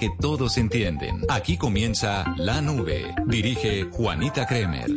que todos entienden. Aquí comienza La Nube. Dirige Juanita Kremer.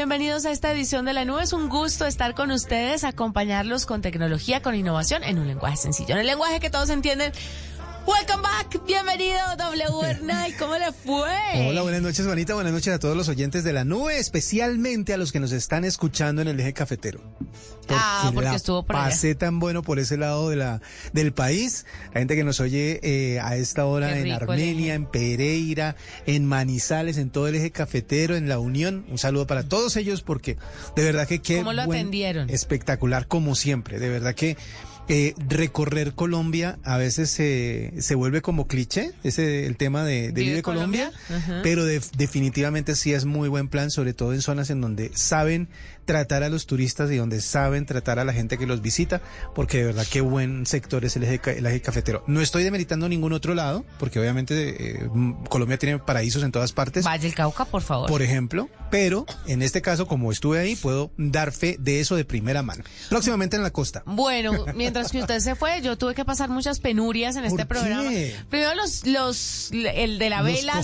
Bienvenidos a esta edición de la nube. Es un gusto estar con ustedes, acompañarlos con tecnología, con innovación, en un lenguaje sencillo, en el lenguaje que todos entienden. Welcome back, bienvenido W Night, ¿cómo le fue? Hola, buenas noches, Juanita, buenas noches a todos los oyentes de la nube, especialmente a los que nos están escuchando en el eje cafetero. ah, porque estuvo por Pasé tan bueno por ese lado de la, del país, la gente que nos oye eh, a esta hora en Armenia, en Pereira, en Manizales, en todo el eje cafetero, en La Unión, un saludo para todos ellos porque de verdad que qué ¿Cómo lo atendieron? Espectacular como siempre, de verdad que eh, recorrer Colombia a veces se, se vuelve como cliché, ese el tema de, Vive, Colombia, pero definitivamente sí es muy buen plan, sobre todo en zonas en donde saben tratar a los turistas y donde saben tratar a la gente que los visita, porque de verdad qué buen sector es el eje, cafetero. No estoy demeritando ningún otro lado, porque obviamente eh, Colombia tiene paraísos en todas partes. Valle del Cauca, por favor. Por ejemplo, pero en este caso, como estuve ahí, puedo dar fe de eso de primera mano. Próximamente en la costa. Bueno, mientras que usted se fue, yo tuve que pasar muchas penurias en este programa. Primero los, los, el de la vela,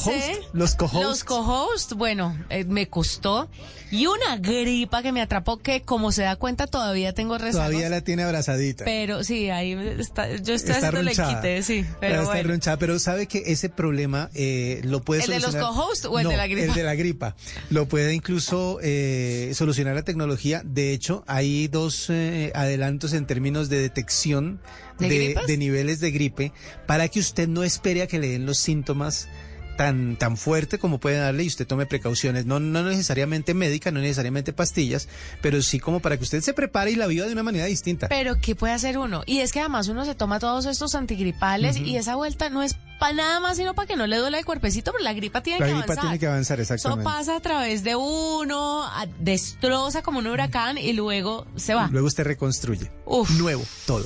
los co Los co-host, bueno, eh, me costó. Y una gripa que me atrapó que, como se da cuenta, todavía tengo rezagos. Todavía la tiene abrazadita. Pero sí, ahí está, yo estoy está haciendo quite, sí. Pero, está pero sabe que ese problema eh, lo puede solucionar. ¿El de los co-hosts o el de la gripa? El de la gripa. Lo puede incluso eh, solucionar la tecnología. De hecho, hay dos eh, adelantos en términos de detección de, de niveles de gripe para que usted no espere a que le den los síntomas tan, tan fuerte como puede darle y usted tome precauciones, no, no necesariamente médica, no necesariamente pastillas, pero sí como para que usted se prepare y la viva de una manera distinta. Pero ¿qué puede hacer uno? Y es que además uno se toma todos estos antigripales y esa vuelta no es para nada más sino para que no le duele el cuerpecito, pero la gripa tiene que avanzar. La gripa tiene que avanzar, exactamente. Eso pasa a través de uno, destroza como un huracán y luego se va. Luego usted reconstruye. Uf. Nuevo, todo.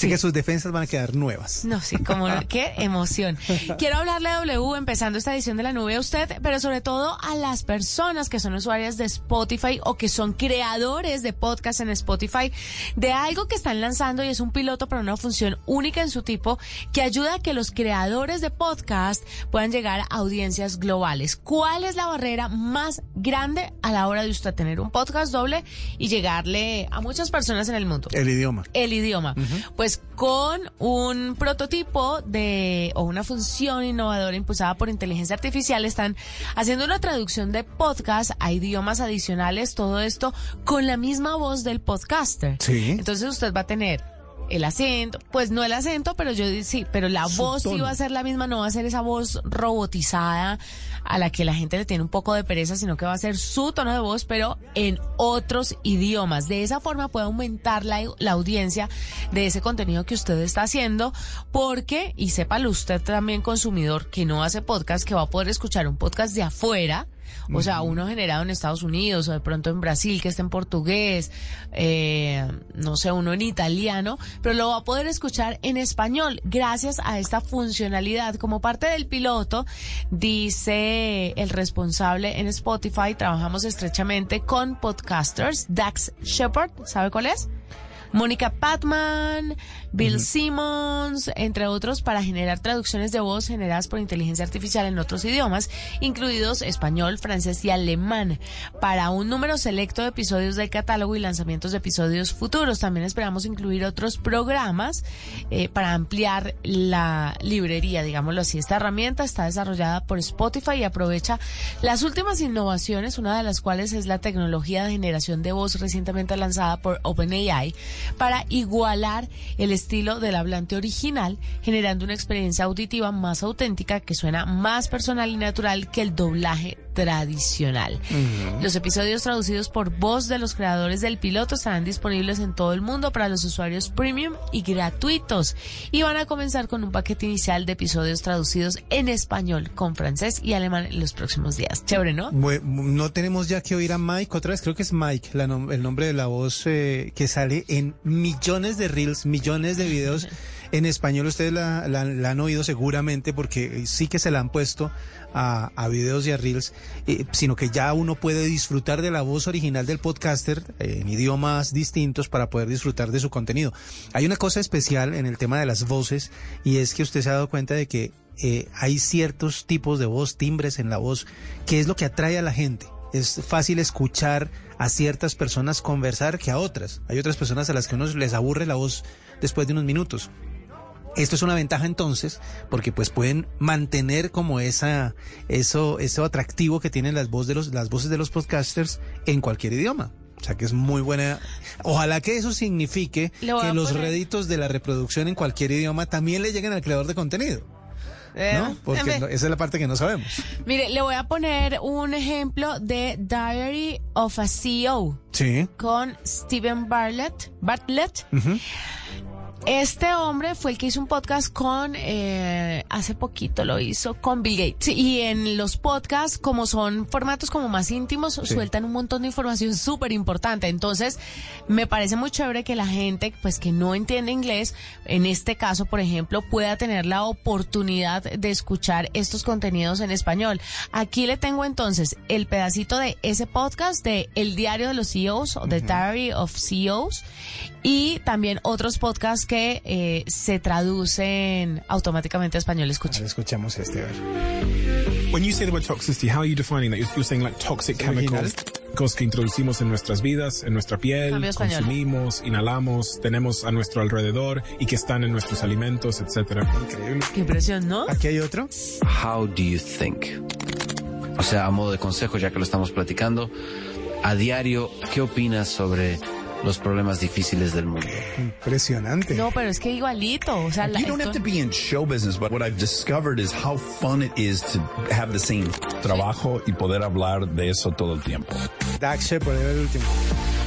Sí. que sus defensas van a quedar nuevas. No, sí, como qué emoción. Quiero hablarle a W empezando esta edición de la nube a usted, pero sobre todo a las personas que son usuarias de Spotify o que son creadores de podcast en Spotify de algo que están lanzando y es un piloto para una función única en su tipo que ayuda a que los creadores de podcast puedan llegar a audiencias globales. ¿Cuál es la barrera más grande a la hora de usted tener un podcast doble y llegarle a muchas personas en el mundo? El idioma. El idioma pues con un prototipo de o una función innovadora impulsada por inteligencia artificial están haciendo una traducción de podcast a idiomas adicionales, todo esto con la misma voz del podcaster. Sí. Entonces usted va a tener el acento, pues no el acento, pero yo sí, pero la voz sí va a ser la misma, no va a ser esa voz robotizada a la que la gente le tiene un poco de pereza, sino que va a ser su tono de voz, pero en otros idiomas. De esa forma puede aumentar la, la audiencia de ese contenido que usted está haciendo, porque, y sépalo usted también consumidor que no hace podcast, que va a poder escuchar un podcast de afuera, o sea, uno generado en Estados Unidos o de pronto en Brasil que está en portugués, eh, no sé, uno en italiano, pero lo va a poder escuchar en español gracias a esta funcionalidad. Como parte del piloto, dice el responsable en Spotify, trabajamos estrechamente con podcasters. Dax Shepard, ¿sabe cuál es? Mónica Patman, Bill Simmons, entre otros, para generar traducciones de voz generadas por inteligencia artificial en otros idiomas, incluidos español, francés y alemán, para un número selecto de episodios del catálogo y lanzamientos de episodios futuros. También esperamos incluir otros programas eh, para ampliar la librería, digámoslo así. Esta herramienta está desarrollada por Spotify y aprovecha las últimas innovaciones, una de las cuales es la tecnología de generación de voz recientemente lanzada por OpenAI para igualar el estilo del hablante original, generando una experiencia auditiva más auténtica que suena más personal y natural que el doblaje tradicional. Los episodios traducidos por voz de los creadores del piloto estarán disponibles en todo el mundo para los usuarios premium y gratuitos y van a comenzar con un paquete inicial de episodios traducidos en español con francés y alemán en los próximos días. Chévere, ¿no? no tenemos ya que oír a Mike otra vez, creo que es Mike, el nombre de la voz eh, que sale en millones de reels, millones de videos. En español ustedes la, han oído seguramente porque sí que se la han puesto a, a videos y a reels, eh, sino que ya uno puede disfrutar de la voz original del podcaster eh, en idiomas distintos para poder disfrutar de su contenido. Hay una cosa especial en el tema de las voces y es que usted se ha dado cuenta de que eh, hay ciertos tipos de voz, timbres en la voz, que es lo que atrae a la gente. Es fácil escuchar a ciertas personas conversar que a otras. Hay otras personas a las que uno les aburre la voz después de unos minutos. Esto es una ventaja entonces, porque pues pueden mantener como esa, eso, eso atractivo que tienen las, voces de los, las voces de los podcasters en cualquier idioma. O sea que es muy buena. Ojalá que eso signifique que los réditos de la reproducción en cualquier idioma también le lleguen al creador de contenido. Eh, ¿No? Porque esa es la parte que no sabemos. Mire, le voy a poner un ejemplo de Diary of a CEO. Sí. Con Steven Bartlett. Bartlett. Este hombre fue el que hizo un podcast con, eh, hace poquito lo hizo con Bill Gates. Y en los podcasts, como son formatos como más íntimos, sueltan un montón de información súper importante. Entonces, me parece muy chévere que la gente, pues que no entiende inglés, en este caso, por ejemplo, pueda tener la oportunidad de escuchar estos contenidos en español. Aquí le tengo entonces el pedacito de ese podcast de El Diario de los CEOs, o The Diary of CEOs, y también otros podcasts que eh, se traducen automáticamente a español. Escuchen. Escuchamos este. When you say the word toxicity, how are you defining that? You're, saying like toxic chemicals, cosas que introducimos en nuestras vidas, en nuestra piel, consumimos, inhalamos, tenemos a nuestro alrededor y que están en nuestros alimentos, etcétera. Increíble. Qué impresión, ¿no? Aquí hay otro. How do you think? O sea, a modo de consejo, ya que lo estamos platicando, a diario, ¿qué opinas sobre los problemas difíciles del mundo. Impresionante. No, pero es que igualito. O sea, you don't have to be in show business, but what I've discovered is how fun it is to have the same trabajo y poder hablar de eso todo el tiempo. Dax Shepard era el último.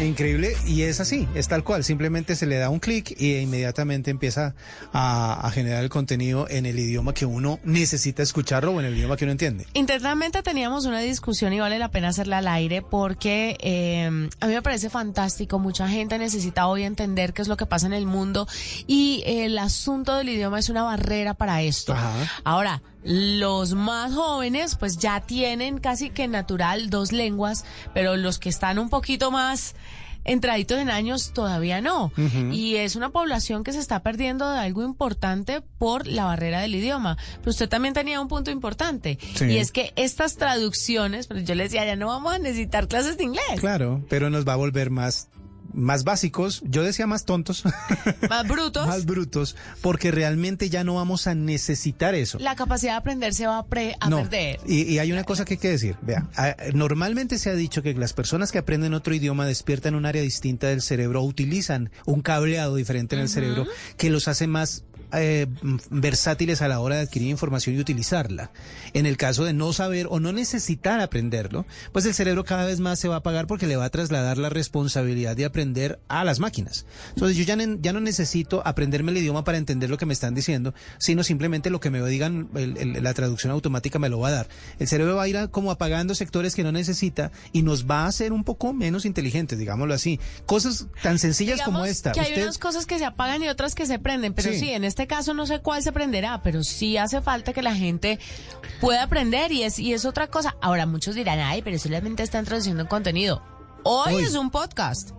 Increíble, y es así, es tal cual, simplemente se le da un clic y inmediatamente empieza a, generar el contenido en el idioma que uno necesita escucharlo o en el idioma que uno entiende. Internamente teníamos una discusión y vale la pena hacerla al aire porque eh, a mí me parece fantástico, mucha gente necesita hoy entender qué es lo que pasa en el mundo y el asunto del idioma es una barrera para esto. Ahora, los más jóvenes pues ya tienen casi que natural dos lenguas, pero los que están un poquito más entraditos en años todavía no. Y es una población que se está perdiendo de algo importante por la barrera del idioma. Pero usted también tenía un punto importante. Y es que estas traducciones, pero pues, yo les decía, ya no vamos a necesitar clases de inglés. Claro, pero nos va a volver más más básicos, yo decía más tontos. Más brutos. más brutos, porque realmente ya no vamos a necesitar eso. La capacidad de aprender se va a, perder. Y, y, hay una cosa que hay que decir, vea, normalmente se ha dicho que las personas que aprenden otro idioma despiertan un área distinta del cerebro, utilizan un cableado diferente en el cerebro que los hace más eh, versátiles a la hora de adquirir información y utilizarla. En el caso de no saber o no necesitar aprenderlo, pues el cerebro cada vez más se va a apagar porque le va a trasladar la responsabilidad de aprender a las máquinas. Entonces yo ya, ya no necesito aprenderme el idioma para entender lo que me están diciendo, sino simplemente lo que me digan, la traducción automática me lo va a dar. El cerebro va a ir como apagando sectores que no necesita y nos va a hacer un poco menos inteligentes, digámoslo así. Cosas tan sencillas como esta. Que hay unas cosas que se apagan y otras que se prenden, pero sí en este este caso no sé cuál se prenderá, pero sí hace falta que la gente pueda aprender y es, y es otra cosa. Ahora muchos dirán, ay, pero solamente están traduciendo contenido. Hoy, es un podcast.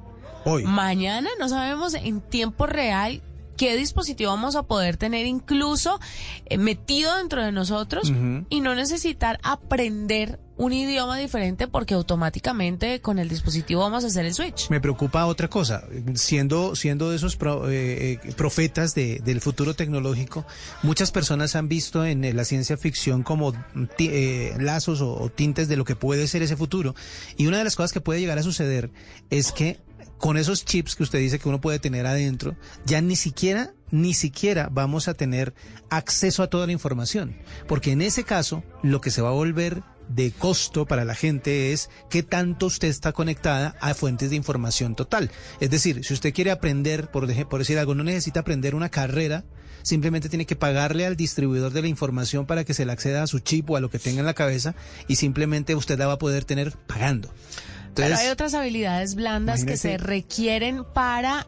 Hoy. Mañana no sabemos en tiempo real qué dispositivo vamos a poder tener incluso eh, metido dentro de nosotros y no necesitar aprender un idioma diferente porque automáticamente con el dispositivo vamos a hacer el switch. Me preocupa otra cosa, siendo, siendo de esos eh, eh, profetas del futuro tecnológico, muchas personas han visto en la ciencia ficción como lazos o tintes de lo que puede ser ese futuro. Y una de las cosas que puede llegar a suceder es que con esos chips que usted dice que uno puede tener adentro, ya ni siquiera, ni siquiera vamos a tener acceso a toda la información. Porque en ese caso, lo que se va a volver de costo para la gente es qué tanto usted está conectada a fuentes de información total. Es decir, si usted quiere aprender, por, por decir algo, no necesita aprender una carrera, simplemente tiene que pagarle al distribuidor de la información para que se le acceda a su chip o a lo que tenga en la cabeza y simplemente usted la va a poder tener pagando. Pero hay otras habilidades blandas que se requieren para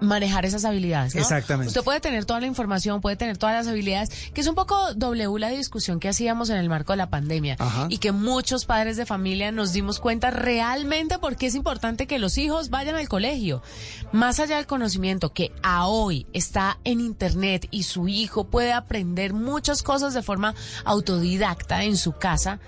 manejar esas habilidades. Exactamente. Usted puede tener toda la información, puede tener todas las habilidades, que es un poco W la discusión que hacíamos en el marco de la pandemia y que muchos padres de familia nos dimos cuenta realmente porque es importante que los hijos vayan al colegio. Más allá del conocimiento que a hoy está en internet y su hijo puede aprender muchas cosas de forma autodidacta en su casa.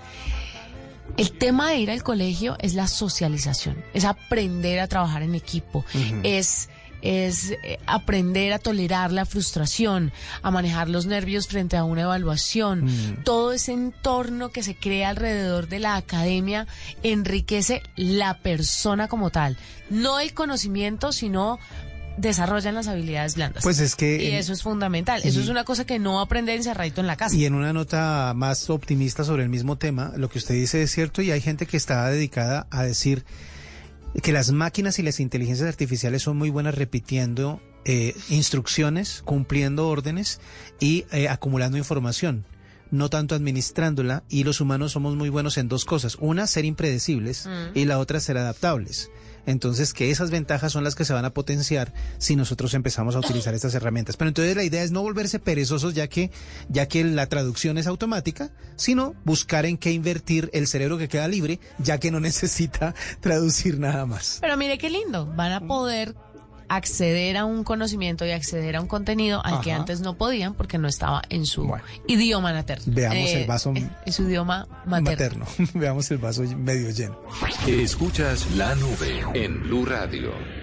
El tema de ir al colegio es la socialización, es aprender a trabajar en equipo, es es eh, aprender a tolerar la frustración, a manejar los nervios frente a una evaluación. Mm. Todo ese entorno que se crea alrededor de la academia enriquece la persona como tal, no el conocimiento, sino desarrollan las habilidades blandas. Pues es que... Y eso es fundamental. Eso es una cosa que no aprende encerradito en la casa. Y en una nota más optimista sobre el mismo tema, lo que usted dice es cierto y hay gente que está dedicada a decir que las máquinas y las inteligencias artificiales son muy buenas repitiendo eh, instrucciones, cumpliendo órdenes y eh, acumulando información no tanto administrándola y los humanos somos muy buenos en dos cosas. Una, ser impredecibles mm. y la otra, ser adaptables. Entonces, que esas ventajas son las que se van a potenciar si nosotros empezamos a utilizar estas herramientas. Pero entonces la idea es no volverse perezosos ya que, ya que la traducción es automática, sino buscar en qué invertir el cerebro que queda libre, ya que no necesita traducir nada más. Pero mire qué lindo, van a poder acceder a un conocimiento y acceder a un contenido al que antes no podían porque no estaba en su idioma materno. Veamos el eh, vaso en su idioma materno. Veamos el vaso medio lleno. Escuchas la nube en Blue Radio.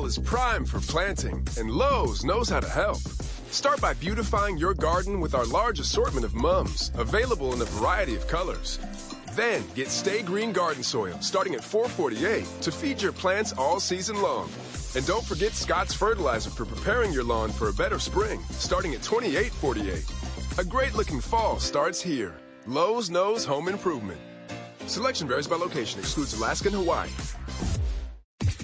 Fall is prime for planting, and Lowe's knows how to help. Start by beautifying your garden with our large assortment of mums, available in a variety of colors. Then get Stay Green Garden Soil, starting at $4.48, to feed your plants all season long. And don't forget Scott's Fertilizer for preparing your lawn for a better spring, starting at $28.48. A great looking fall starts here. Lowe's knows home improvement. Selection varies by location, excludes Alaska and Hawaii.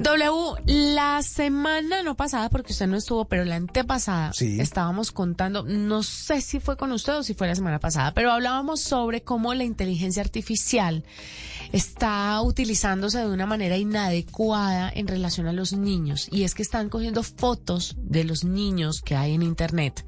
W, la semana no pasada, porque usted no estuvo, pero la antepasada, estábamos contando, no sé si fue con usted o si fue la semana pasada, pero hablábamos sobre cómo la inteligencia artificial está utilizándose de una manera inadecuada en relación a los niños. Y es que están cogiendo fotos de los niños que hay en Internet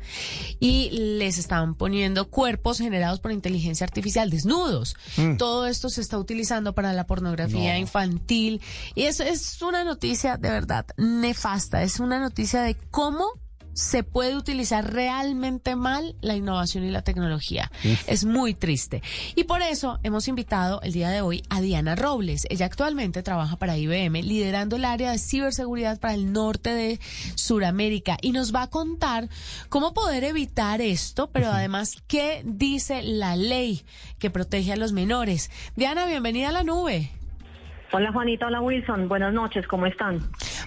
y les están poniendo cuerpos generados por inteligencia artificial desnudos. Mm. Todo esto se está utilizando para la pornografía infantil y eso es una noticia de verdad nefasta. Es una noticia de cómo se puede utilizar realmente mal la innovación y la tecnología. Es muy triste. Y por eso hemos invitado el día de hoy a Diana Robles. Ella actualmente trabaja para IBM liderando el área de ciberseguridad para el norte de Sudamérica y nos va a contar cómo poder evitar esto, pero además qué dice la ley que protege a los menores. Diana, bienvenida a la nube. Hola Juanita, hola Wilson, buenas noches, ¿cómo están?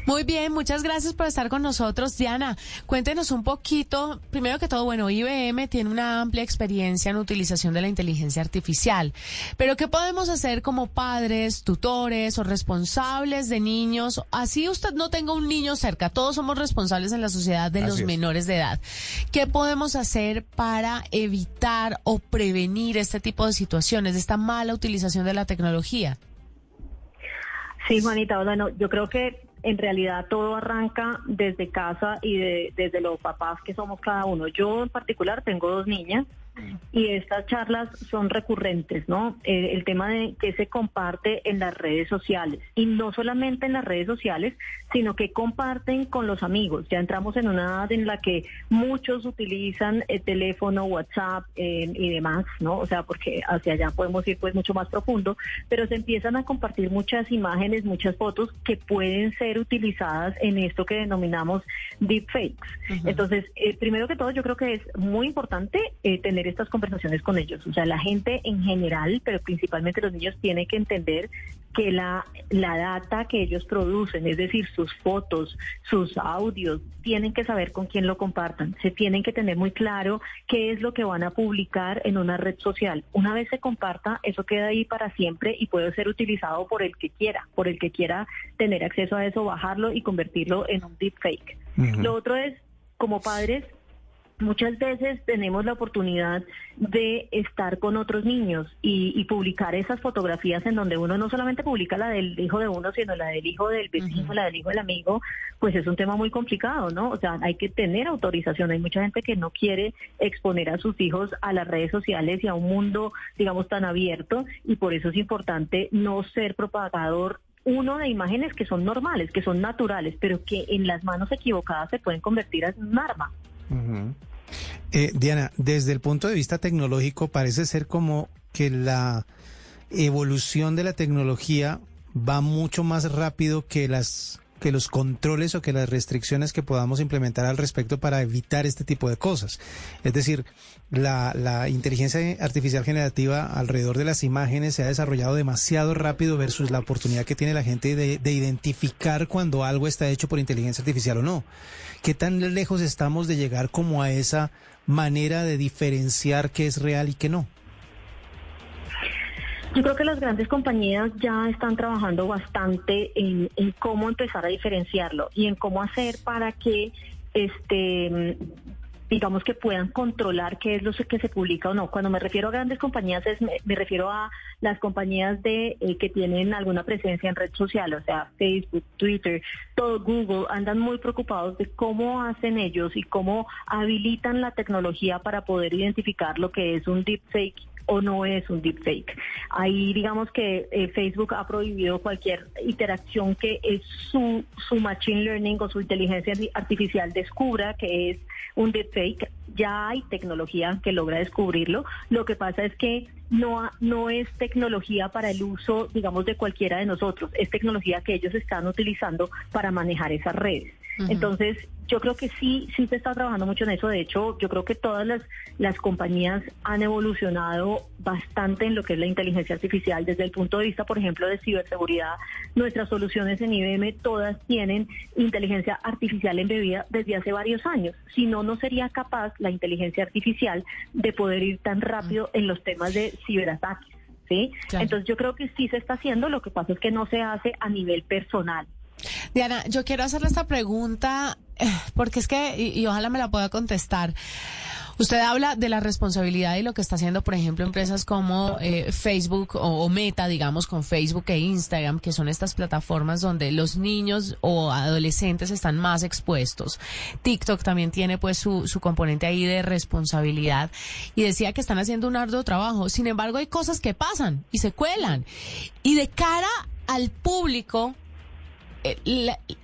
Muy bien, muchas gracias por estar con nosotros. Diana, cuéntenos un poquito, primero que todo, bueno, IBM tiene una amplia experiencia en utilización de la inteligencia artificial, pero ¿qué podemos hacer como padres, tutores o responsables de niños? Así usted no tenga un niño cerca, todos somos responsables en la sociedad de los menores de edad. ¿Qué podemos hacer para evitar o prevenir este tipo de situaciones, esta mala utilización de la tecnología? Sí, Juanita, bueno, yo creo que en realidad todo arranca desde casa y desde los papás que somos cada uno. Yo en particular tengo dos niñas y estas charlas son recurrentes, ¿no? Eh, el tema de que se comparte en las redes sociales y no solamente en las redes sociales, sino que comparten con los amigos. Ya entramos en una edad en la que muchos utilizan el teléfono, WhatsApp eh, y demás, ¿no? O sea, porque hacia allá podemos ir pues mucho más profundo, pero se empiezan a compartir muchas imágenes, muchas fotos que pueden ser utilizadas en esto que denominamos deepfakes. Entonces, eh, primero que todo, yo creo que es muy importante tener estas conversaciones con ellos. O sea, la gente en general, pero principalmente los niños, tienen que entender que la, la data que ellos producen, es decir, sus fotos, sus audios, tienen que saber con quién lo compartan. Se tienen que tener muy claro qué es lo que van a publicar en una red social. Una vez se comparta, eso queda ahí para siempre y puede ser utilizado por el que quiera, por el que quiera tener acceso a eso, bajarlo y convertirlo en un deepfake. Lo otro es, como padres, Muchas veces tenemos la oportunidad de estar con otros niños y, publicar esas fotografías en donde uno no solamente publica la del hijo de uno, sino la del hijo del vecino, la del hijo del amigo, pues es un tema muy complicado, ¿no? O sea, hay que tener autorización. Hay mucha gente que no quiere exponer a sus hijos a las redes sociales y a un mundo, digamos, tan abierto y por eso es importante no ser propagador uno de imágenes que son normales, que son naturales, pero que en las manos equivocadas se pueden convertir en un arma. Eh, Diana, desde el punto de vista tecnológico parece ser como que la evolución de la tecnología va mucho más rápido que las que los controles o que las restricciones que podamos implementar al respecto para evitar este tipo de cosas. Es decir, la, inteligencia artificial generativa alrededor de las imágenes se ha desarrollado demasiado rápido versus la oportunidad que tiene la gente de, de identificar cuando algo está hecho por inteligencia artificial o no. ¿Qué tan lejos estamos de llegar como a esa manera de diferenciar qué es real y qué no? Yo creo que las grandes compañías ya están trabajando bastante en, cómo empezar a diferenciarlo y en cómo hacer para que este digamos que puedan controlar qué es lo que se publica o no. Cuando me refiero a grandes compañías es, me, refiero a las compañías de eh, que tienen alguna presencia en red social, o sea, Facebook, Twitter, todo Google, andan muy preocupados de cómo hacen ellos y cómo habilitan la tecnología para poder identificar lo que es un deepfake o no es un deepfake. Ahí digamos que eh, Facebook ha prohibido cualquier interacción que es su, su machine learning o su inteligencia artificial descubra que es un deepfake. Ya hay tecnología que logra descubrirlo. Lo que pasa es que no, no es tecnología para el uso, digamos, de cualquiera de nosotros. Es tecnología que ellos están utilizando para manejar esas redes. Entonces, yo creo que sí, sí se está trabajando mucho en eso. De hecho, yo creo que todas las, las compañías han evolucionado bastante en lo que es la inteligencia artificial. Desde el punto de vista, por ejemplo, de ciberseguridad, nuestras soluciones en IBM todas tienen inteligencia artificial embebida desde hace varios años. Si no, no sería capaz la inteligencia artificial de poder ir tan rápido en los temas de ciberataques. ¿sí? Entonces, yo creo que sí se está haciendo. Lo que pasa es que no se hace a nivel personal. Diana, yo quiero hacerle esta pregunta porque es que, y, ojalá me la pueda contestar. Usted habla de la responsabilidad y lo que está haciendo, por ejemplo, empresas como eh, Facebook o, Meta, digamos, con Facebook e Instagram, que son estas plataformas donde los niños o adolescentes están más expuestos. TikTok también tiene pues su, su componente ahí de responsabilidad y decía que están haciendo un arduo trabajo. Sin embargo, hay cosas que pasan y se cuelan. Y de cara al público,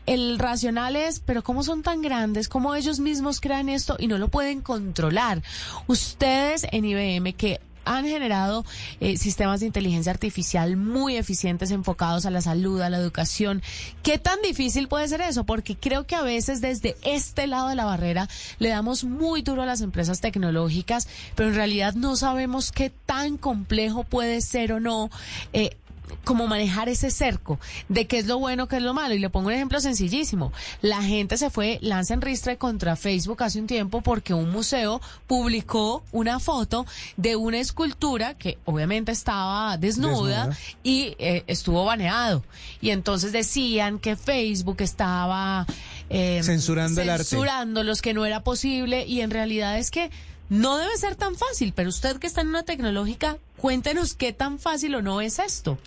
el, racional es, pero ¿cómo son tan grandes? ¿Cómo ellos mismos crean esto y no lo pueden controlar? Ustedes en IBM que han generado eh, sistemas de inteligencia artificial muy eficientes enfocados a la salud, a la educación. ¿Qué tan difícil puede ser eso? Porque creo que a veces desde este lado de la barrera le damos muy duro a las empresas tecnológicas, pero en realidad no sabemos qué tan complejo puede ser o no eh, como manejar ese cerco de qué es lo bueno, qué es lo malo. Y le pongo un ejemplo sencillísimo. La gente se fue, lanza en ristre contra Facebook hace un tiempo porque un museo publicó una foto de una escultura que obviamente estaba desnuda, y eh, estuvo baneado. Y entonces decían que Facebook estaba eh, censurando el arte. Censurando los que no era posible y en realidad es que no debe ser tan fácil, pero usted que está en una tecnológica, cuéntenos qué tan fácil o no es esto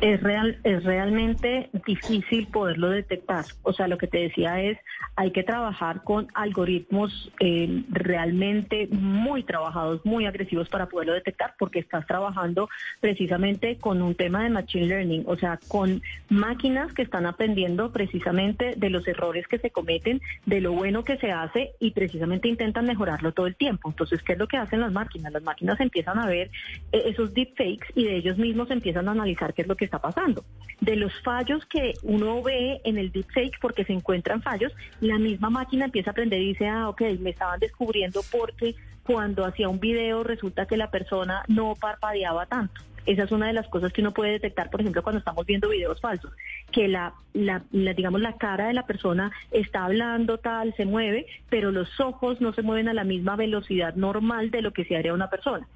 es real es realmente difícil poderlo detectar. O sea lo que te decía es hay que trabajar con algoritmos eh, realmente muy trabajados muy agresivos para poderlo detectar porque estás trabajando precisamente con un tema de machine learning o sea con máquinas que están aprendiendo precisamente de los errores que se cometen de lo bueno que se hace y precisamente intentan mejorarlo todo el tiempo. Entonces qué es lo que hacen las máquinas las máquinas empiezan a ver eh, esos deepfakes y de ellos mismos empiezan a analizar qué es lo que está pasando. De los fallos que uno ve en el deepfake, porque se encuentran fallos, la misma máquina empieza a aprender y dice, ah, ok, me estaban descubriendo porque cuando hacía un video resulta que la persona no parpadeaba tanto. Esa es una de las cosas que uno puede detectar, por ejemplo, cuando estamos viendo videos falsos, que la, la, digamos, la cara de la persona está hablando tal, se mueve, pero los ojos no se mueven a la misma velocidad normal de lo que se haría una persona.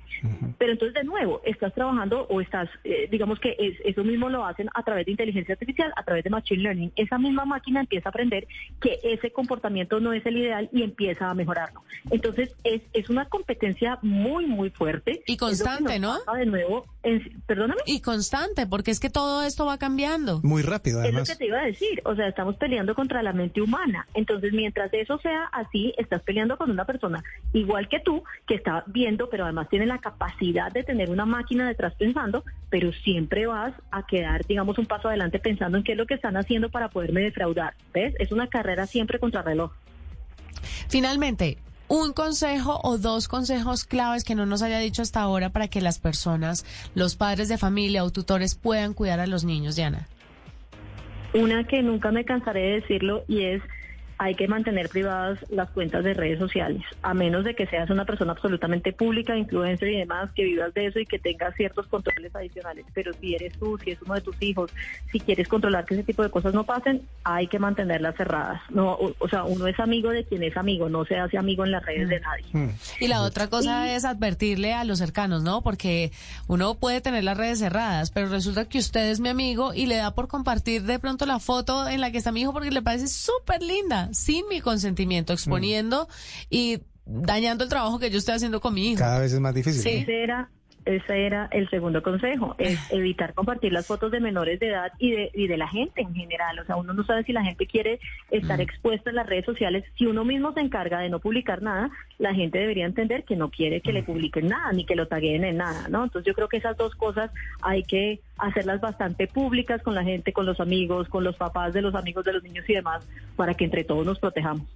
Pero entonces, de nuevo, estás trabajando o estás, eh, digamos que eso mismo lo hacen a través de inteligencia artificial, a través de machine learning. Esa misma máquina empieza a aprender que ese comportamiento no es el ideal y empieza a mejorarlo. Entonces, es, es una competencia muy, muy fuerte. Y constante, ¿no? De nuevo, perdóname. Y constante, porque es que todo esto va cambiando. Muy rápido, además. Es lo que te iba a decir. O sea, estamos peleando contra la mente humana. Entonces, mientras eso sea así, estás peleando con una persona igual que tú, que está viendo, pero además tiene la capacidad de tener una máquina detrás pensando, pero siempre vas a quedar, digamos, un paso adelante pensando en qué es lo que están haciendo para poderme defraudar. ¿Ves? Es una carrera siempre contra reloj. Finalmente, un consejo o dos consejos claves que no nos haya dicho hasta ahora para que las personas, los padres de familia o tutores puedan cuidar a los niños, Diana. Una que nunca me cansaré de decirlo y es hay que mantener privadas las cuentas de redes sociales, a menos de que seas una persona absolutamente pública, influencer y demás, que vivas de eso y que tengas ciertos controles adicionales. Pero si eres tú, si es uno de tus hijos, si quieres controlar que ese tipo de cosas no pasen, hay que mantenerlas cerradas. No, o, sea, uno es amigo de quien es amigo, no se hace amigo en las redes de nadie. Mm. Y la otra cosa es advertirle a los cercanos, ¿no? Porque uno puede tener las redes cerradas, pero resulta que usted es mi amigo y le da por compartir de pronto la foto en la que está mi hijo porque le parece súper linda sin mi consentimiento, exponiendo y dañando el trabajo que yo estoy haciendo con mi hijo. Cada vez es más difícil. Sí, ese era el segundo consejo, es evitar compartir las fotos de menores de edad y de, y de la gente en general. O sea, uno no sabe si la gente quiere estar expuesta en las redes sociales. Si uno mismo se encarga de no publicar nada, la gente debería entender que no quiere que le publiquen nada, ni que lo taguen en nada, ¿no? Entonces yo creo que esas dos cosas hay que hacerlas bastante públicas con la gente, con los amigos, con los papás de los amigos de los niños y demás, para que entre todos nos protejamos.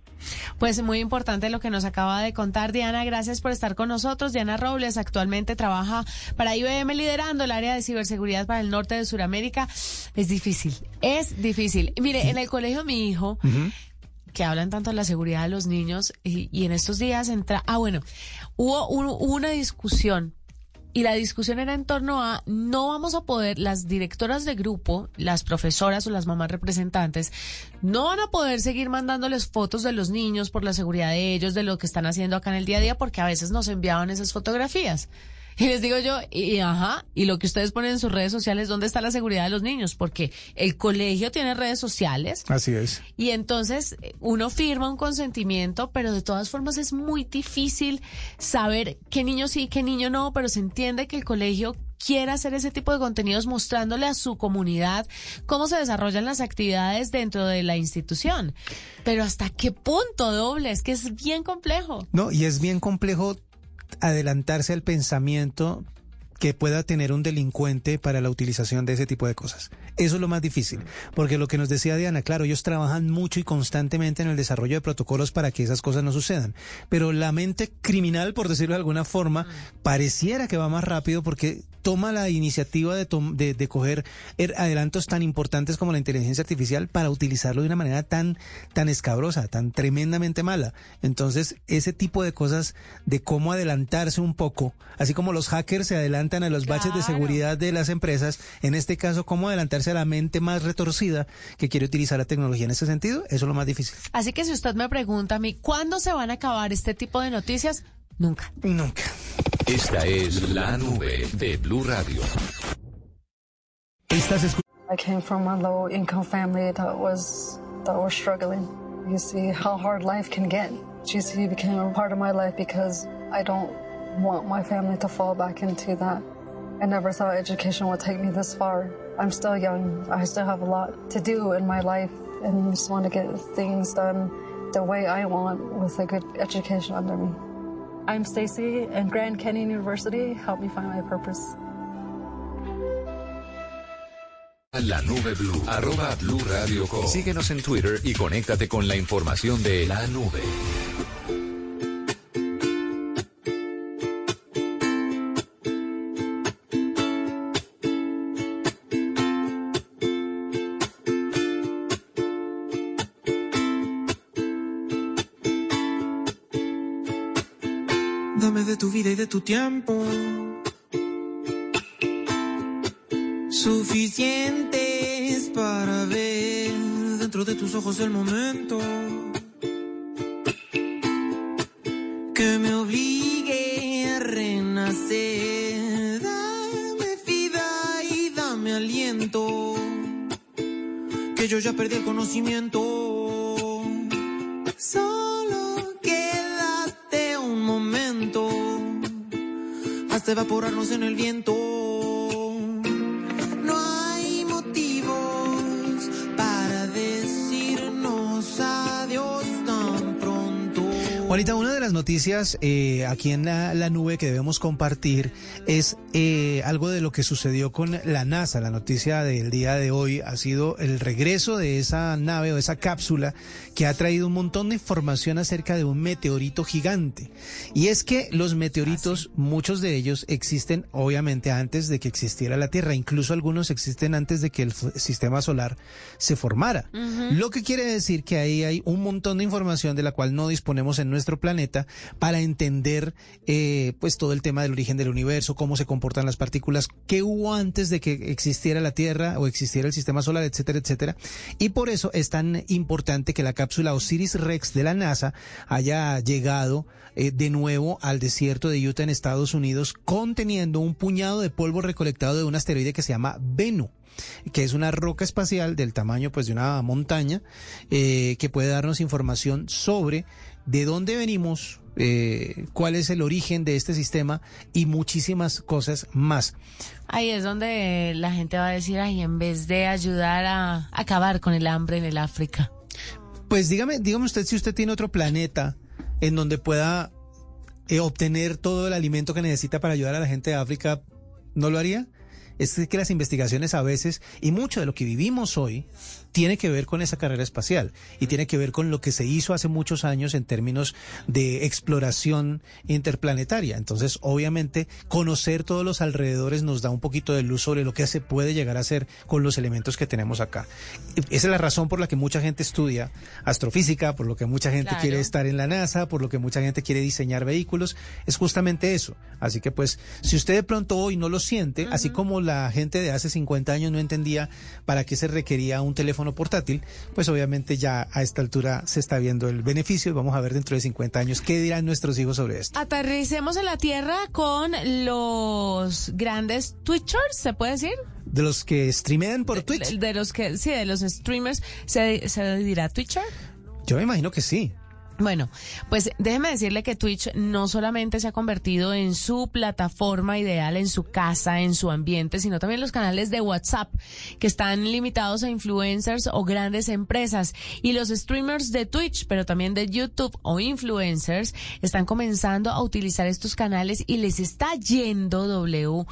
Pues muy importante lo que nos acaba de contar Diana. Gracias por estar con nosotros. Diana Robles actualmente trabaja para IBM liderando el área de ciberseguridad para el norte de Sudamérica. Es difícil, es difícil. Mire, en el colegio mi hijo... que hablan tanto de la seguridad de los niños y, en estos días entra, ah bueno, hubo una discusión y la discusión era en torno a no vamos a poder, las directoras de grupo, las profesoras o las mamás representantes, no van a poder seguir mandándoles fotos de los niños por la seguridad de ellos, de lo que están haciendo acá en el día a día, porque a veces nos enviaban esas fotografías. Y les digo yo, y, ajá, y lo que ustedes ponen en sus redes sociales, ¿dónde está la seguridad de los niños? Porque el colegio tiene redes sociales. Así es. Y entonces uno firma un consentimiento, pero de todas formas es muy difícil saber qué niño sí, qué niño no, pero se entiende que el colegio quiera hacer ese tipo de contenidos mostrándole a su comunidad cómo se desarrollan las actividades dentro de la institución. Pero hasta qué punto doble, es que es bien complejo. No, y es bien complejo adelantarse al pensamiento que pueda tener un delincuente para la utilización de ese tipo de cosas. Eso es lo más difícil, porque lo que nos decía Diana, claro, ellos trabajan mucho y constantemente en el desarrollo de protocolos para que esas cosas no sucedan, pero la mente criminal, por decirlo de alguna forma, pareciera que va más rápido porque toma la iniciativa de, de, de, coger er, adelantos tan importantes como la inteligencia artificial para utilizarlo de una manera tan, tan escabrosa, tan tremendamente mala. Entonces, ese tipo de cosas de cómo adelantarse un poco, así como los hackers se adelantan a los baches de seguridad de las empresas, en este caso, cómo adelantarse a la mente más retorcida que quiere utilizar la tecnología en ese sentido, eso es lo más difícil. Así que si usted me pregunta a mí, ¿cuándo se van a acabar este tipo de noticias? Nunca. Nunca. Esta es la nube de Blue Radio. I came from a low income family that was that was struggling. You see how hard life can get. GC became a part of my life because I don't want my family to fall back into that. I never thought education would take me this far. I'm still young. I still have a lot to do in my life and just want to get things done the way I want with a good education under me. I'm Stacy, and Grand Canyon University helped me find my purpose. La nube blue, arroba blue radio com. Síguenos en Twitter y conéctate con la información de la nube. Tus ojos el momento. Que me obligue a renacer. Dame vida y dame aliento. Que yo ya perdí el conocimiento. Juanita, una de las noticias eh, aquí en la, la, nube que debemos compartir es eh, algo de lo que sucedió con la NASA. La noticia del día de hoy ha sido el regreso de esa nave o esa cápsula que ha traído un montón de información acerca de un meteorito gigante. Y es que los meteoritos, muchos de ellos existen obviamente antes de que existiera la Tierra, incluso algunos existen antes de que el sistema solar se formara. Uh -huh. Lo que quiere decir que ahí hay un montón de información de la cual no disponemos en nuestro planeta para entender eh, pues todo el tema del origen del universo, cómo se comportan las partículas, qué hubo antes de que existiera la Tierra o existiera el sistema solar, etcétera, etcétera. Y por eso es tan importante que la cápsula Osiris Rex de la NASA haya llegado eh, de nuevo al desierto de Utah en Estados Unidos conteniendo un puñado de polvo recolectado de un asteroide que se llama Bennu que es una roca espacial del tamaño pues de una montaña eh, que puede darnos información sobre de dónde venimos, eh, cuál es el origen de este sistema y muchísimas cosas más. Ahí es donde la gente va a decir, ay, en vez de ayudar a acabar con el hambre en el África. Pues dígame, dígame usted si usted tiene otro planeta en donde pueda eh, obtener todo el alimento que necesita para ayudar a la gente de África, ¿no lo haría? Es que las investigaciones a veces, y mucho de lo que vivimos hoy, tiene que ver con esa carrera espacial y tiene que ver con lo que se hizo hace muchos años en términos de exploración interplanetaria. Entonces, obviamente, conocer todos los alrededores nos da un poquito de luz sobre lo que se puede llegar a hacer con los elementos que tenemos acá. Esa es la razón por la que mucha gente estudia astrofísica, por lo que mucha gente claro. quiere estar en la NASA, por lo que mucha gente quiere diseñar vehículos. Es justamente eso. Así que, pues, si usted de pronto hoy no lo siente, uh -huh. así como la gente de hace 50 años no entendía para qué se requería un teléfono portátil, pues obviamente ya a esta altura se está viendo el beneficio y vamos a ver dentro de 50 años qué dirán nuestros hijos sobre esto. Aterricemos en la Tierra con los grandes Twitchers, ¿se puede decir? De los que streamean por de, Twitch. De, de, los que, sí, de los streamers, ¿se, se dirá Twitcher? Yo me imagino que sí. Bueno, pues déjeme decirle que Twitch no solamente se ha convertido en su plataforma ideal, en su casa, en su ambiente, sino también los canales de WhatsApp, que están limitados a influencers o grandes empresas. Y los streamers de Twitch, pero también de YouTube o influencers, están comenzando a utilizar estos canales y les está yendo W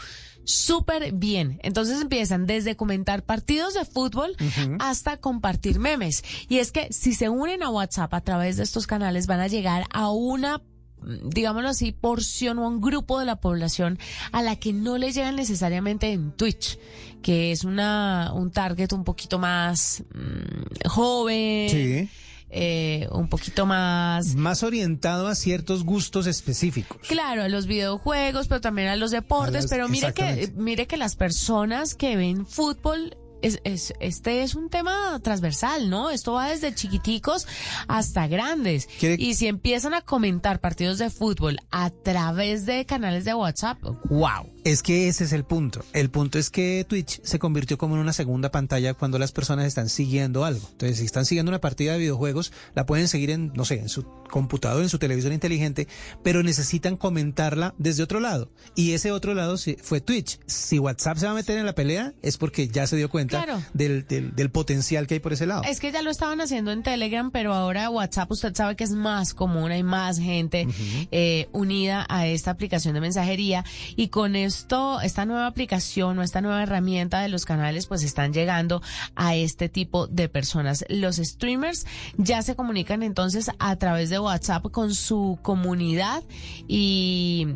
súper bien. Entonces empiezan desde comentar partidos de fútbol hasta compartir memes. Y es que si se unen a WhatsApp a través de estos canales van a llegar a una digámoslo así, porción o un grupo de la población a la que no le llegan necesariamente en Twitch, que es una un target un poquito más mm, joven. Sí eh, un poquito más... Más orientado a ciertos gustos específicos. Claro, a los videojuegos, pero también a los deportes, pero mire que, mire que las personas que ven fútbol es, es, este es un tema transversal, ¿no? Esto va desde chiquiticos hasta grandes. Y si empiezan a comentar partidos de fútbol a través de canales de WhatsApp, wow. Es que ese es el punto. El punto es que Twitch se convirtió como en una segunda pantalla cuando las personas están siguiendo algo. Entonces, si están siguiendo una partida de videojuegos, la pueden seguir en, no sé, en su computador, en su televisor inteligente, pero necesitan comentarla desde otro lado. Y ese otro lado fue Twitch. Si WhatsApp se va a meter en la pelea, es porque ya se dio cuenta del, del, potencial que hay por ese lado. Es que ya lo estaban haciendo en Telegram, pero ahora WhatsApp usted sabe que es más común, hay más gente eh, unida a esta aplicación de mensajería y con esto, esta nueva aplicación o esta nueva herramienta de los canales, pues están llegando a este tipo de personas. Los streamers ya se comunican entonces a través de WhatsApp con su comunidad y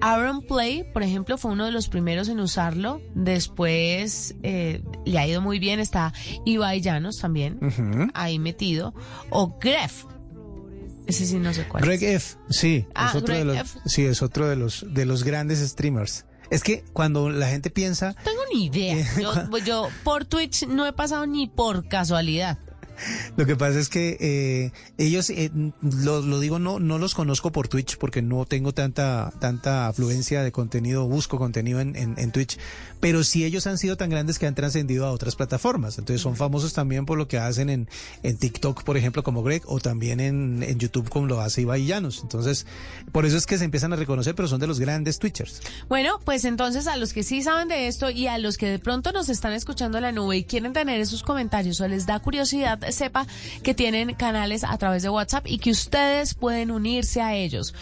Aaron Play, por ejemplo, fue uno de los primeros en usarlo. Después eh, le ha ido muy bien. Está Ibai Llanos también ahí metido. O Gref, ese sí no sé cuál. Greg F, sí, ah, es otro de los, sí, es otro de los de los grandes streamers. Es que cuando la gente piensa... Tengo ni idea. Yo, yo por Twitch no he pasado ni por casualidad. Lo que pasa es que eh, ellos, eh, lo, digo, no, no los conozco por Twitch porque no tengo tanta, tanta afluencia de contenido, busco contenido en, en, Twitch, pero sí ellos han sido tan grandes que han trascendido a otras plataformas. Entonces son famosos también por lo que hacen en, en TikTok, por ejemplo, como Greg, o también en, en YouTube como lo hace Ibai Llanos. Entonces, por eso es que se empiezan a reconocer, pero son de los grandes Twitchers. Bueno, pues entonces a los que sí saben de esto y a los que de pronto nos están escuchando la nube y quieren tener esos comentarios o les da curiosidad, sepa que tienen canales a través de WhatsApp y que ustedes pueden unirse a ellos.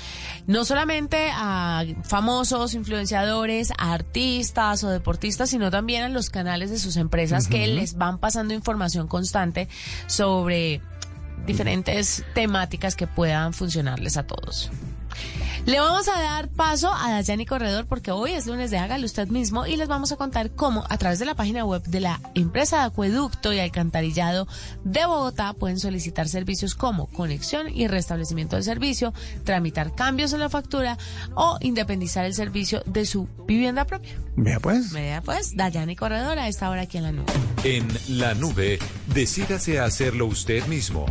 No solamente a famosos, influenciadores, artistas o deportistas, sino también a los canales de sus empresas que les van pasando información constante sobre diferentes temáticas que puedan funcionarles a todos. Le vamos a dar paso a Dayani Corredor porque hoy es lunes de Hágalo usted mismo y les vamos a contar cómo a través de la página web de la empresa de acueducto y alcantarillado de Bogotá pueden solicitar servicios como conexión y restablecimiento del servicio, tramitar cambios en la factura o independizar el servicio de su vivienda propia. Vea pues. Vea pues, Dayani Corredor a esta hora aquí en la nube. En la nube, decídase a hacerlo usted mismo.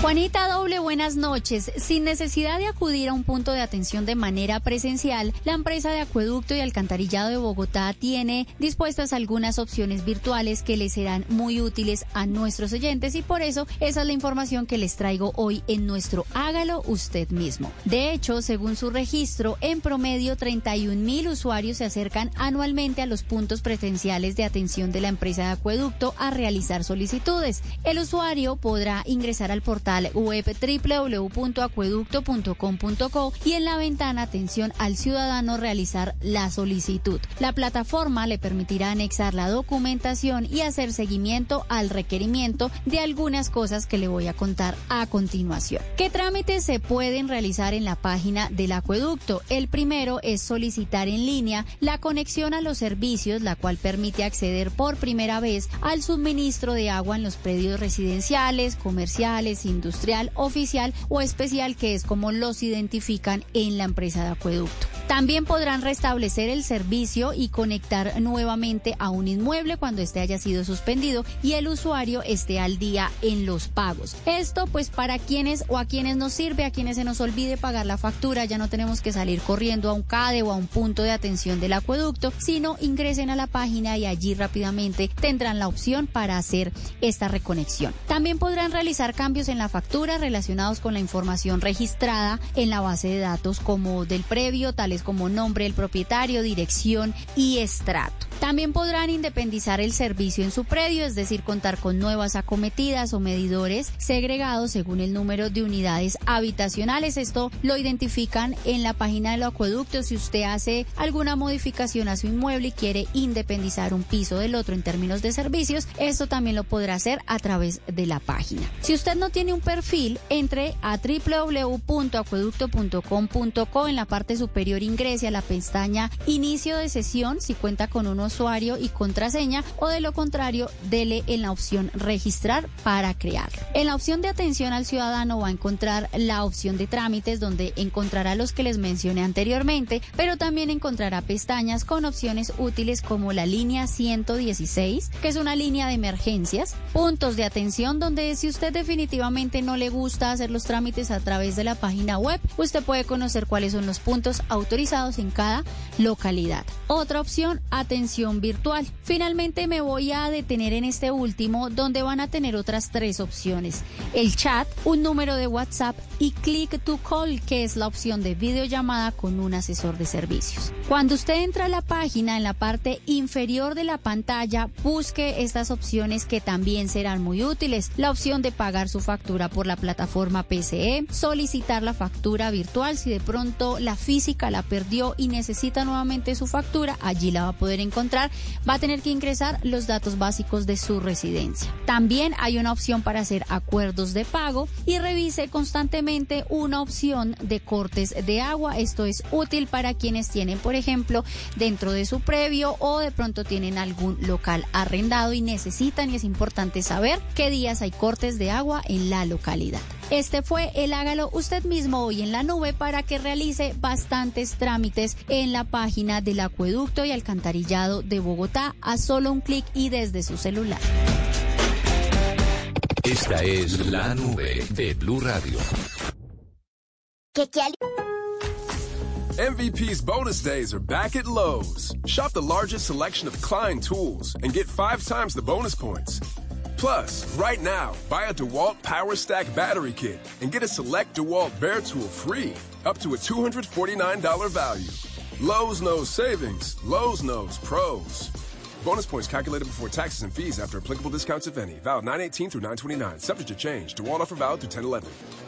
Juanita Doble, buenas noches. Sin necesidad de acudir a un punto de atención de manera presencial, la empresa de acueducto y alcantarillado de Bogotá tiene dispuestas algunas opciones virtuales que les serán muy útiles a nuestros oyentes y por eso esa es la información que les traigo hoy en nuestro Hágalo usted mismo. De hecho, según su registro, en promedio 31 mil usuarios se acercan anualmente a los puntos presenciales de atención de la empresa de acueducto a realizar solicitudes. El usuario podrá ingresar al portal web www.acueducto.com.co y en la ventana Atención al Ciudadano realizar la solicitud. La plataforma le permitirá anexar la documentación y hacer seguimiento al requerimiento de algunas cosas que le voy a contar a continuación. ¿Qué trámites se pueden realizar en la página del acueducto? El primero es solicitar en línea la conexión a los servicios, la cual permite acceder por primera vez al suministro de agua en los predios residenciales, comerciales, industrial, oficial o especial, que es como los identifican en la empresa de acueducto. También podrán restablecer el servicio y conectar nuevamente a un inmueble cuando este haya sido suspendido y el usuario esté al día en los pagos. Esto pues para quienes o a quienes nos sirve, a quienes se nos olvide pagar la factura, ya no tenemos que salir corriendo a un CADE o a un punto de atención del acueducto, sino ingresen a la página y allí rápidamente tendrán la opción para hacer esta reconexión. También podrán realizar cambios en la factura relacionados con la información registrada en la base de datos como del previo, tales como nombre del propietario, dirección y estrato. También podrán independizar el servicio en su predio, es decir, contar con nuevas acometidas o medidores segregados según el número de unidades habitacionales. Esto lo identifican en la página del acueducto. Si usted hace alguna modificación a su inmueble y quiere independizar un piso del otro en términos de servicios, esto también lo podrá hacer a través de la página. Si usted no tiene un perfil, entre a www.acueducto.com.co en la parte superior ingrese a la pestaña Inicio de sesión si cuenta con unos usuario y contraseña o de lo contrario, dele en la opción registrar para crear. En la opción de atención al ciudadano va a encontrar la opción de trámites donde encontrará los que les mencioné anteriormente, pero también encontrará pestañas con opciones útiles como la línea 116, que es una línea de emergencias, puntos de atención donde si usted definitivamente no le gusta hacer los trámites a través de la página web, usted puede conocer cuáles son los puntos autorizados en cada localidad. Otra opción, atención virtual. Finalmente me voy a detener en este último donde van a tener otras tres opciones. El chat, un número de WhatsApp y click to call, que es la opción de videollamada con un asesor de servicios. Cuando usted entra a la página, en la parte inferior de la pantalla, busque estas opciones que también serán muy útiles. La opción de pagar su factura por la plataforma PCE, solicitar la factura virtual si de pronto la física la perdió y necesita nuevamente su factura, allí la va a poder encontrar va a tener que ingresar los datos básicos de su residencia. También hay una opción para hacer acuerdos de pago y revise constantemente una opción de cortes de agua. Esto es útil para quienes tienen, por ejemplo, dentro de su previo o de pronto tienen algún local arrendado y necesitan y es importante saber qué días hay cortes de agua en la localidad. Este fue el hágalo usted mismo hoy en la nube para que realice bastantes trámites en la página del acueducto y alcantarillado de Bogotá a solo un clic y desde su celular. Esta es la nube de Blue Radio. MVP's bonus days are back at Lowe's. Shop the largest selection of Klein tools and get five times the bonus points. Plus, right now, buy a DeWalt Power Stack battery kit and get a select DeWalt Bear tool free, up to a $249 value. Lowe's knows savings. Lowe's knows pros. Bonus points calculated before taxes and fees after applicable discounts, if any. Valid 918 through 929. Subject to change. DeWalt offer valid through 1011.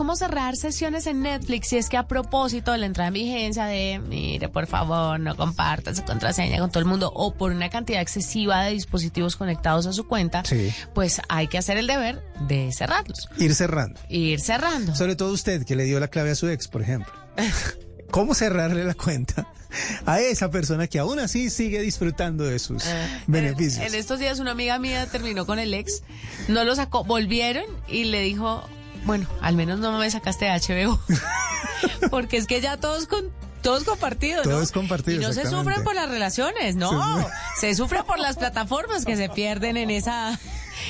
Cómo cerrar sesiones en Netflix. Si es que a propósito de la entrada en vigencia de, mire, por favor, no comparta su contraseña con todo el mundo o por una cantidad excesiva de dispositivos conectados a su cuenta, Sí. pues hay que hacer el deber de cerrarlos. Ir cerrando. Ir cerrando. Sobre todo usted que le dio la clave a su ex, por ejemplo. ¿Cómo cerrarle la cuenta a esa persona que aún así sigue disfrutando de sus beneficios? En estos días una amiga mía terminó con el ex, no lo sacó, volvieron y le dijo, bueno, al menos no me sacaste de HBO. Porque es que ya todos con todos compartidos, ¿no? Todos compartidos, Y no se sufren por las relaciones, no. Se sufre por las plataformas que se pierden en esa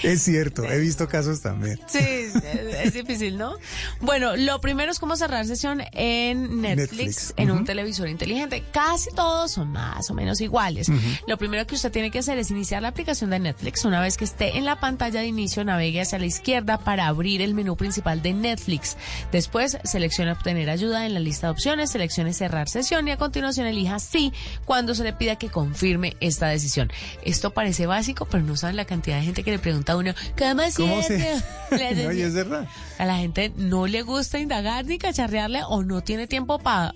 Es cierto, he visto casos también. Sí, es, difícil, ¿no? Bueno, lo primero es cómo cerrar sesión en Netflix, en un televisor inteligente. Casi todos son más o menos iguales. Lo primero que usted tiene que hacer es iniciar la aplicación de Netflix. Una vez que esté en la pantalla de inicio, navegue hacia la izquierda para abrir el menú principal de Netflix. Después, seleccione obtener ayuda en la lista de opciones, seleccione cerrar sesión y a continuación elija sí cuando se le pida que confirme esta decisión. Esto parece básico, pero no saben la cantidad de gente que le pregunta uno, ¿cómo, ¿Cómo se... es verdad. A la gente no le gusta indagar ni cacharrearle o no tiene tiempo para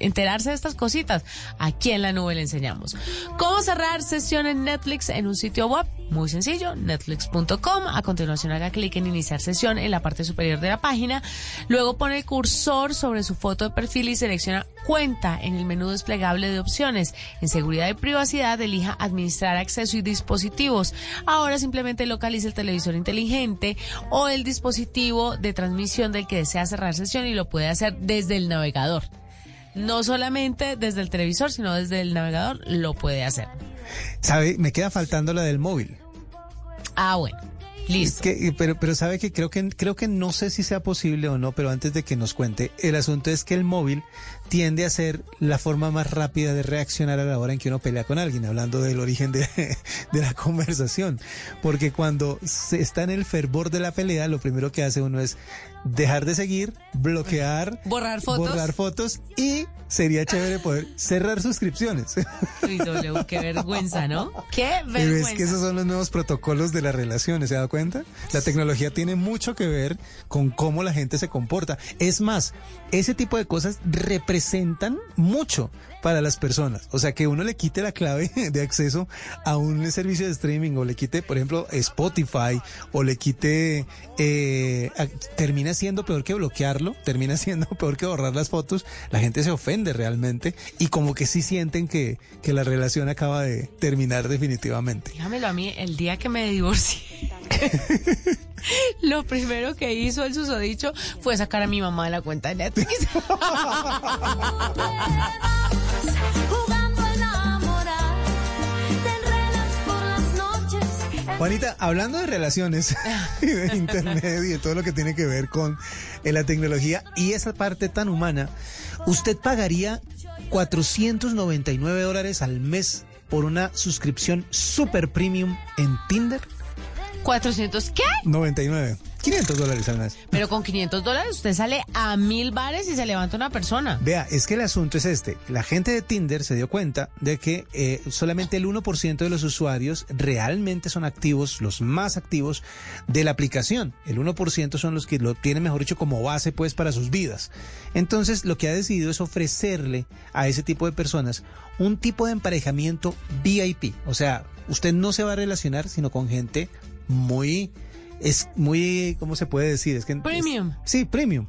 enterarse de estas cositas, aquí en la nube le enseñamos. ¿Cómo cerrar sesión en Netflix en un sitio web? Muy sencillo, netflix.com. A continuación haga clic en iniciar sesión en la parte superior de la página. Luego pone el cursor sobre su foto de perfil y selecciona cuenta en el menú desplegable de opciones. En seguridad y privacidad elija administrar acceso y dispositivos. Ahora simplemente localice el televisor inteligente o el dispositivo de transmisión del que desea cerrar sesión y lo puede hacer desde el navegador no solamente desde el televisor, sino desde el navegador lo puede hacer. ¿Sabe? Me queda faltando la del móvil. Ah, bueno. Listo. pero, pero sabe que creo que creo que no sé si sea posible o no, pero antes de que nos cuente, el asunto es que el móvil tiende a ser la forma más rápida de reaccionar a la hora en que uno pelea con alguien, hablando del origen de, de la conversación. Porque cuando se está en el fervor de la pelea, lo primero que hace uno es dejar de seguir, bloquear, borrar fotos, borrar fotos y sería chévere poder cerrar suscripciones. Uy, W, qué vergüenza, ¿no? Qué vergüenza. Es que esos son los nuevos protocolos de las relaciones, ¿se da cuenta? La tecnología tiene mucho que ver con cómo la gente se comporta. Es más, ese tipo de cosas representan mucho para las personas. O sea, que uno le quite la clave de acceso a un servicio de streaming o le quite, por ejemplo, Spotify o le quite, eh, termina siendo peor que bloquearlo, termina siendo peor que borrar las fotos. La gente se ofende realmente y como que sí sienten que, que la relación acaba de terminar definitivamente. Dígamelo a mí, el día que me divorcié. Lo primero que hizo el susodicho fue sacar a mi mamá de la cuenta de Netflix. Juanita, hablando de relaciones y de internet y de todo lo que tiene que ver con eh, la tecnología y esa parte tan humana, ¿usted pagaría 499 dólares al mes por una suscripción super premium en Tinder? ¿400 qué? 99. 500 dólares al mes. Pero con 500 dólares usted sale a mil bares y se levanta una persona. Vea, es que el asunto es este. La gente de Tinder se dio cuenta de que eh, solamente el 1% de los usuarios realmente son activos, los más activos de la aplicación. El 1% son los que lo tienen, mejor dicho, como base pues para sus vidas. Entonces, lo que ha decidido es ofrecerle a ese tipo de personas un tipo de emparejamiento VIP. O sea, usted no se va a relacionar sino con gente muy es muy, ¿cómo se puede decir? Es que premium. sí, premium.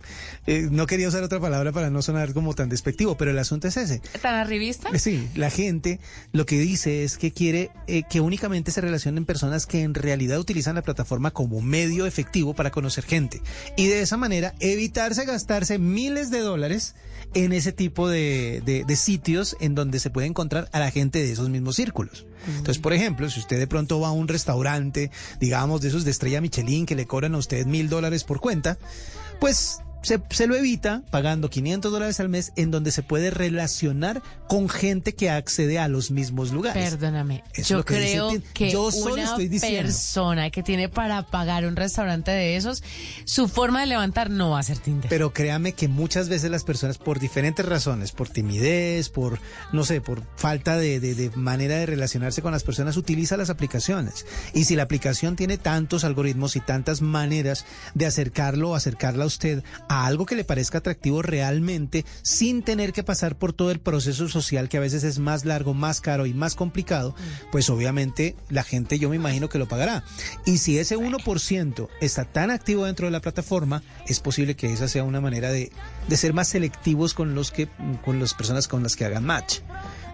Eh, no quería usar otra palabra para no sonar como tan despectivo, pero el asunto es ese. ¿Tan arribista? Eh, sí, la gente lo que dice es que quiere eh, que únicamente se relacionen personas que en realidad utilizan la plataforma como medio efectivo para conocer gente. Y de esa manera evitarse gastarse miles de dólares en ese tipo de, de, sitios en donde se puede encontrar a la gente de esos mismos círculos. Entonces, por ejemplo, si usted de pronto va a un restaurante, digamos, de esos de estrella Michelin que le cobran a usted mil dólares por cuenta, pues se, lo evita pagando 500 dólares al mes en donde se puede relacionar con gente que accede a los mismos lugares. Perdóname, yo creo que yo una persona que tiene para pagar un restaurante de esos, su forma de levantar no va a ser Tinder. Pero créame que muchas veces las personas por diferentes razones, por timidez, por, no sé, por falta de, de manera de relacionarse con las personas, utiliza las aplicaciones. Y si la aplicación tiene tantos algoritmos y tantas maneras de acercarlo o acercarla a usted a algo que le parezca atractivo realmente sin tener que pasar por todo el proceso social que a veces es más largo, más caro y más complicado, pues obviamente la gente yo me imagino que lo pagará. Y si ese 1% está tan activo dentro de la plataforma, es posible que esa sea una manera de, de ser más selectivos con los que con las personas con las que hagan match.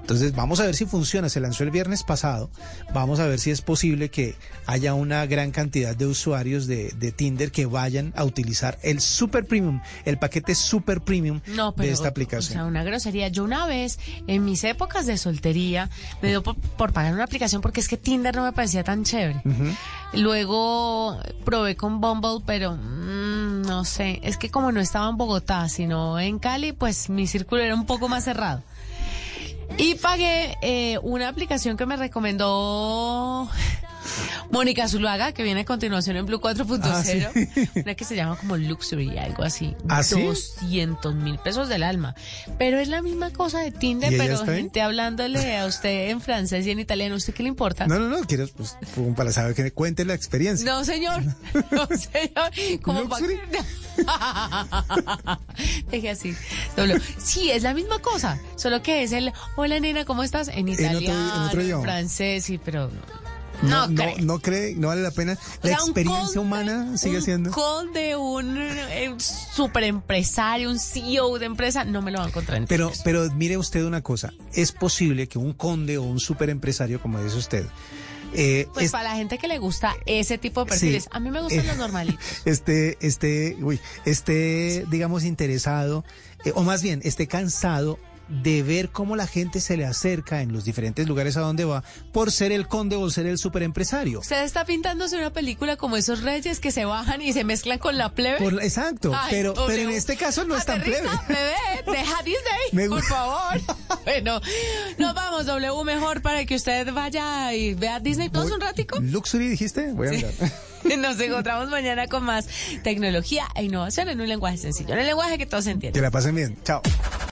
Entonces vamos a ver si funciona. Se lanzó el viernes pasado. Vamos a ver si es posible que haya una gran cantidad de usuarios de, Tinder que vayan a utilizar el Super Premium, el paquete Super Premium de esta aplicación. O sea, una grosería. Yo una vez, en mis épocas de soltería, me dio por, pagar una aplicación porque es que Tinder no me parecía tan chévere. Luego probé con Bumble, pero mm, no sé, es que como no estaba en Bogotá, sino en Cali, pues mi círculo era un poco más cerrado. Y pagué eh, una aplicación que me recomendó Mónica Zuluaga, que viene a continuación en Blue 4.0. Ah, una que se llama como Luxury, algo así. ¿Ah, 200 mil pesos del alma. Pero es la misma cosa de Tinder, pero gente hablándole a usted en francés y en italiano. ¿Usted qué le importa? No, no, no. Quiero, pues, para saber que cuente la experiencia. No, señor. No, señor. Como. Deje así. Sí, es la misma cosa. Solo que es el, hola nena, ¿cómo estás? En italiano, en, francés, sí, pero... No, no, no, cree, no vale la pena. La experiencia humana sigue siendo. Un call de un eh, super empresario, un CEO de empresa, no me lo van a encontrar. En pero, pero mire usted una cosa, es posible que un conde o un super empresario, como dice usted, eh, pues para la gente que le gusta ese tipo de perfiles, a mí me gustan eh, los normalitos. Este, este, uy, este, digamos, interesado, eh, o más bien, esté cansado de ver cómo la gente se le acerca en los diferentes lugares a donde va por ser el conde o ser el superempresario. Usted está pintándose una película como esos reyes que se bajan y se mezclan con la plebe. exacto, pero, pero en este caso no es tan plebe. plebe. Deja Disney, por favor. bueno, nos vamos, W mejor para que usted vaya y vea Disney Plus un ratico. Luxury dijiste, voy a andar. Nos encontramos mañana con más tecnología e innovación en un lenguaje sencillo, en el lenguaje que todos entienden. Que la pasen bien. Chao.